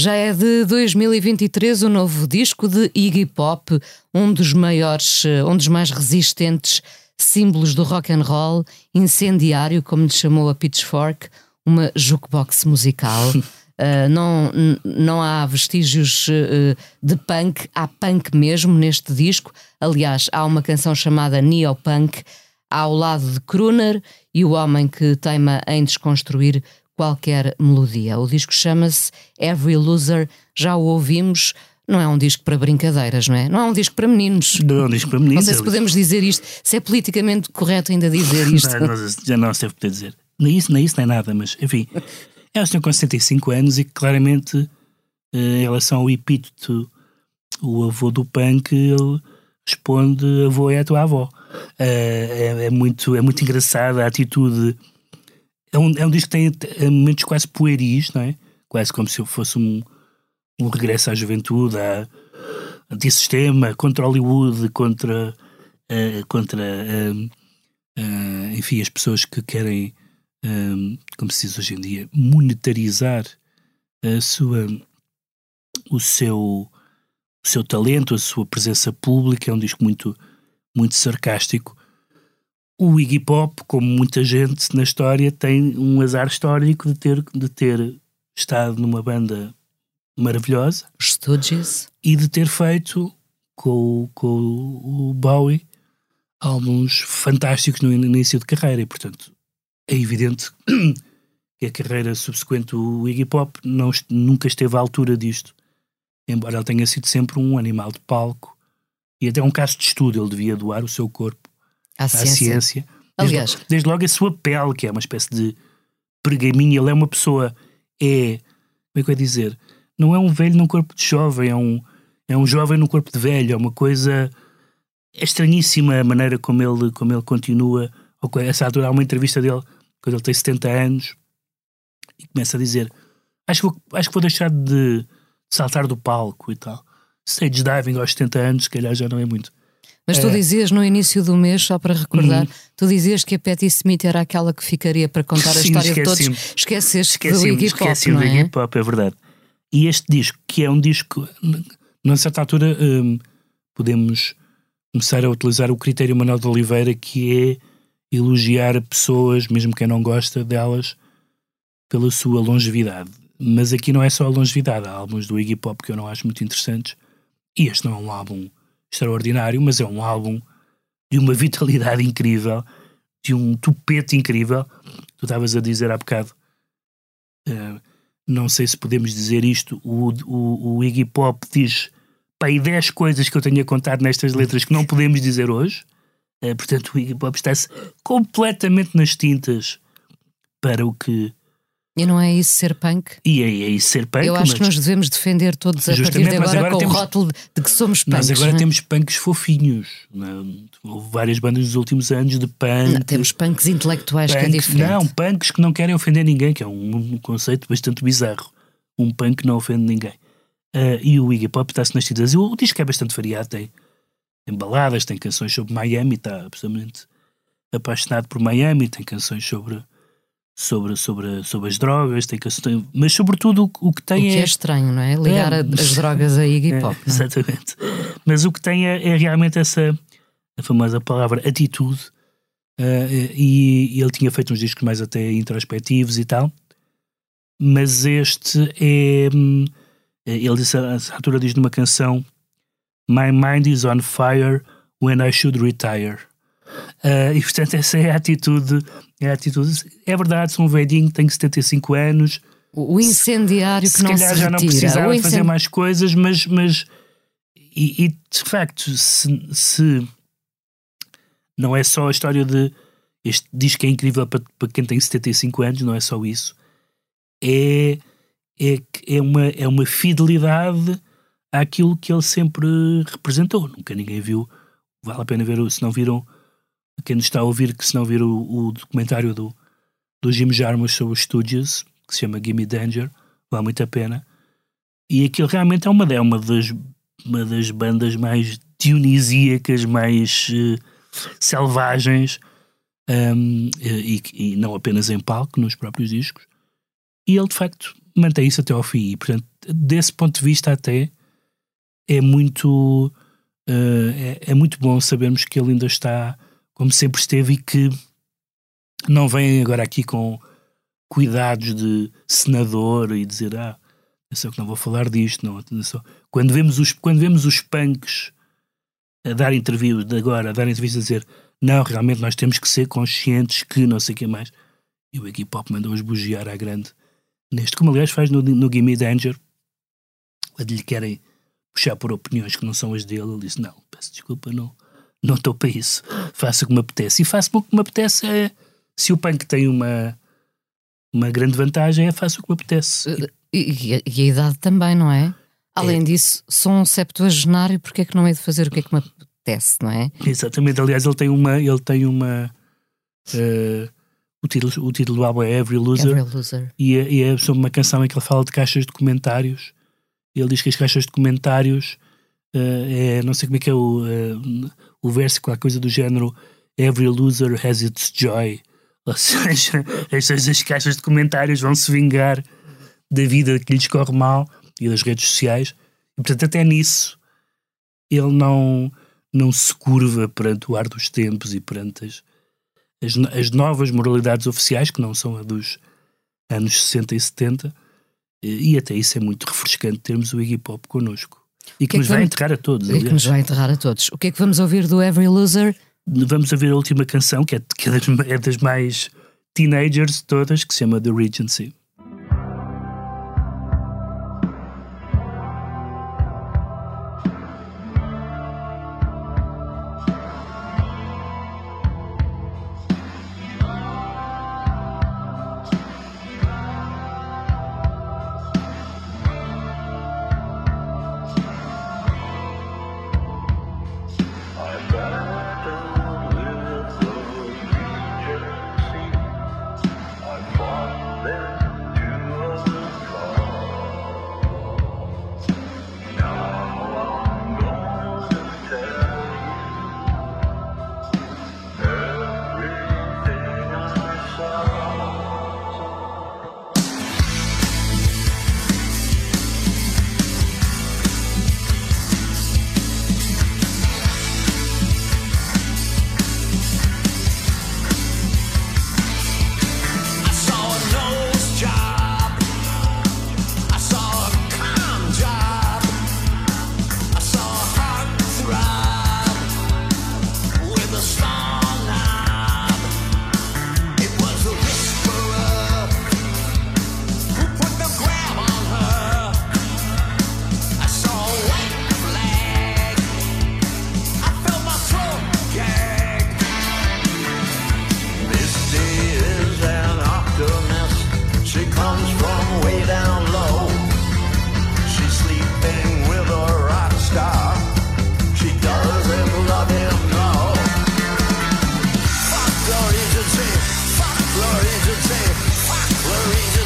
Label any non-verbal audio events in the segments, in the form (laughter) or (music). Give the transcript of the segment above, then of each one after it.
Já é de 2023 o novo disco de Iggy Pop, um dos maiores, eh, um dos mais resistentes símbolos do rock and roll, incendiário, como lhe chamou a Pitchfork, uma jukebox musical. Uh, (laughs) não, não há vestígios uh, de punk, há punk mesmo neste disco. Aliás, há uma canção chamada Neopunk, ao lado de Kruner e o homem que teima em desconstruir qualquer melodia. O disco chama-se Every Loser, já o ouvimos. Não é um disco para brincadeiras, não é? Não é um disco para meninos. Não é um disco para meninos. Não sei se podemos dizer isto, se é politicamente correto ainda dizer (laughs) isto. não, já não se deve poder dizer. Nem isso, nem isso, nem nada, mas enfim. (laughs) É um senhor com 65 anos e que claramente, eh, em relação ao epíteto, o avô do punk, ele responde: avô é a tua avó. É, é, muito, é muito engraçada a atitude é um, é um disco que tem momentos quase pueris, não é? Quase como se fosse um, um regresso à juventude, à antissistema, contra Hollywood, contra, uh, contra uh, uh, enfim, as pessoas que querem, como se diz hoje em dia, monetarizar a sua, o, seu, o seu talento, a sua presença pública. É um disco muito, muito sarcástico o Iggy Pop, como muita gente na história, tem um azar histórico de ter, de ter estado numa banda maravilhosa. Stooges. E de ter feito com, com o Bowie álbuns fantásticos no início de carreira. E, portanto, é evidente (clears throat) que a carreira subsequente do Iggy Pop não, nunca esteve à altura disto. Embora ele tenha sido sempre um animal de palco e até um caso de estudo. Ele devia doar o seu corpo à, ciência. ciência. Desde, Aliás, desde logo a sua pele, que é uma espécie de pergaminho, ele é uma pessoa, é, como é que eu ia dizer? Não é um velho num corpo de jovem, é um, é um jovem num corpo de velho, é uma coisa é estranhíssima a maneira como ele, como ele continua. Ou, essa altura há uma entrevista dele quando ele tem 70 anos e começa a dizer: Acho que vou, acho que vou deixar de saltar do palco e tal. Stage diving aos 70 anos, se calhar já não é muito. Mas tu é. dizias no início do mês, só para recordar, uhum. tu dizias que a Patti Smith era aquela que ficaria para contar a história de todos. Esqueceste do Iggy Pop, esqueci do Iggy Pop, é verdade. E este disco, que é um disco, numa certa altura, um, podemos começar a utilizar o critério Manuel de Oliveira, que é elogiar pessoas, mesmo quem não gosta delas, pela sua longevidade. Mas aqui não é só a longevidade, há álbuns do Iggy Pop que eu não acho muito interessantes, e este não é um álbum extraordinário, mas é um álbum de uma vitalidade incrível, de um tupete incrível. Tu estavas a dizer há bocado, uh, não sei se podemos dizer isto, o, o, o Iggy Pop diz para 10 coisas que eu tenho a contar nestas letras que não podemos dizer hoje. Uh, portanto, o Iggy Pop está-se completamente nas tintas para o que e não é isso ser punk? E é, é isso ser punk. Eu acho que nós devemos defender todos a partir de agora, agora com temos, o rótulo de que somos punks. Nós agora é? temos punks fofinhos. Não? É? Houve várias bandas nos últimos anos de punk. Não, temos punks intelectuais punk, que é diferente. Não, punks que não querem ofender ninguém, que é um, um conceito bastante bizarro. Um punk não ofende ninguém. Uh, e o Iggy Pop está-se nas tidas. O, o disco é bastante variado, tem, tem baladas, tem canções sobre Miami, está absolutamente apaixonado por Miami, tem canções sobre sobre, sobre, sobre as drogas, tem questões, mas sobretudo o, o que tem o que é, é estranho, não é? Ligar é, as drogas a Iggy (laughs) é, Pop. É, exatamente. Mas o que tem é, é, realmente essa a famosa palavra atitude. Uh, e, e, ele tinha feito uns discos mais até introspectivos e tal, mas este é. Hum, ele disse, a altura diz numa canção: My mind is on fire when I should retire. Uh, e portanto, essa é a atitude. É, a atitude. é verdade, sou um velhinho, tenho 75 anos. O incendiário se que não se calhar já não precisava incend... fazer mais coisas, mas. mas e, e de facto, se, se não é só a história de. Este disco é incrível para, para quem tem 75 anos, não é só isso. É, é, que é, uma, é uma fidelidade àquilo que ele sempre representou. Nunca ninguém viu. Vale a pena ver, se não viram, quem nos está a ouvir, que se não viram o, o documentário do, do Jim Jarmusch sobre os Studios, que se chama Gimme Danger, vale muito a pena. E aquilo realmente é uma, é uma, das, uma das bandas mais dionisíacas, mais uh, selvagens, um, e, e, não apenas em palco, nos próprios discos. E ele, de facto, mantém isso até ao fim. E, portanto, desse ponto de vista, até é muito, uh, é, é, muito bom sabermos que ele ainda está como sempre esteve e que não vem agora aqui com cuidados de senador e dizer ah, eu sei que não vou falar disto, não, atenção. Quando vemos os, quando vemos os punks a dar entrevistas agora, a dar entrevistas a dizer não, realmente nós temos que ser conscientes que não sei o que mais. E o Iggy Pop mandou-os bugiar à grande neste, como aliás faz no, no Gimme Danger, quando lhe querem puxar por opiniões que não são as dele, ele disse, não, peço desculpa, não não estou para isso, faço o que me apetece. E faço o que me apetece é, se o punk tem uma, uma grande vantagem, é faço o que me apetece. E, e, e a idade também, não é? Além é. disso, sou um septuagenário, porque é que não é de fazer o que é que me apetece, não é? Exatamente, aliás, ele tem uma. Ele tem uma uh, o, título, o título do álbum é Every Loser, Every Loser. E, é, e é sobre uma canção em que ele fala de caixas de comentários. Ele diz que as caixas de comentários uh, é, não sei como é que é o, uh, o verso, qualquer coisa do género Every loser has its joy. Ou seja, (laughs) estas as caixas de comentários vão se vingar da vida que lhes corre mal e das redes sociais. E portanto, até nisso, ele não, não se curva perante o ar dos tempos e perante as, as, as novas moralidades oficiais, que não são a dos anos 60 e 70. E, e até isso é muito refrescante termos o Iggy Pop connosco. E que, que, é nos vai enterrar a todos. E que nos vai enterrar a todos. O que é que vamos ouvir do Every Loser? Vamos ouvir a última canção, que é, que é, das, é das mais teenagers de todas, que se chama The Regency. America. to tame. Fuck Lorraine.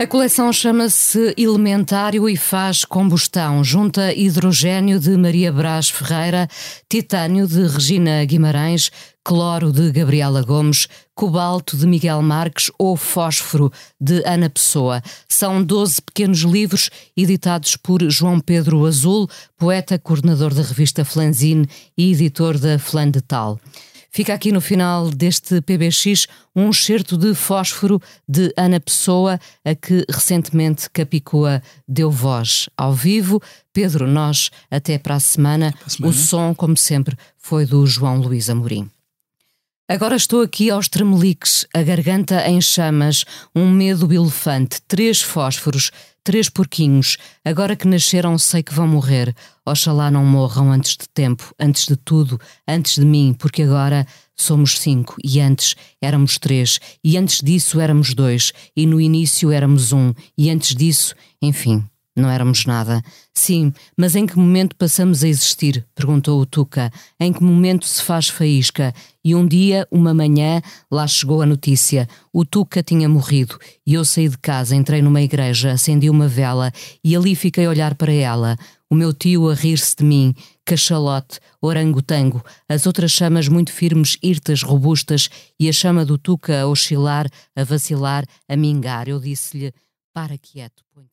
A coleção chama-se Elementário e faz combustão. Junta hidrogênio de Maria Brás Ferreira, titânio de Regina Guimarães, cloro de Gabriela Gomes, cobalto de Miguel Marques ou fósforo de Ana Pessoa. São 12 pequenos livros editados por João Pedro Azul, poeta, coordenador da revista Flanzine e editor da Flan de Tal. Fica aqui no final deste PBX um excerto de fósforo de Ana Pessoa, a que recentemente Capicua deu voz ao vivo. Pedro, nós até para a semana. Para a semana. O som, como sempre, foi do João Luís Amorim. Agora estou aqui aos tremeliques, a garganta em chamas, um medo elefante, três fósforos, três porquinhos. Agora que nasceram, sei que vão morrer. Oxalá não morram antes de tempo, antes de tudo, antes de mim, porque agora somos cinco e antes éramos três, e antes disso éramos dois, e no início éramos um, e antes disso, enfim. Não éramos nada. Sim, mas em que momento passamos a existir? perguntou o Tuca. Em que momento se faz faísca? E um dia, uma manhã, lá chegou a notícia. O Tuca tinha morrido. E eu saí de casa, entrei numa igreja, acendi uma vela e ali fiquei a olhar para ela. O meu tio a rir-se de mim, cachalote, orangotango, as outras chamas muito firmes, hirtas, robustas, e a chama do Tuca a oscilar, a vacilar, a mingar. Eu disse-lhe: Para quieto, põe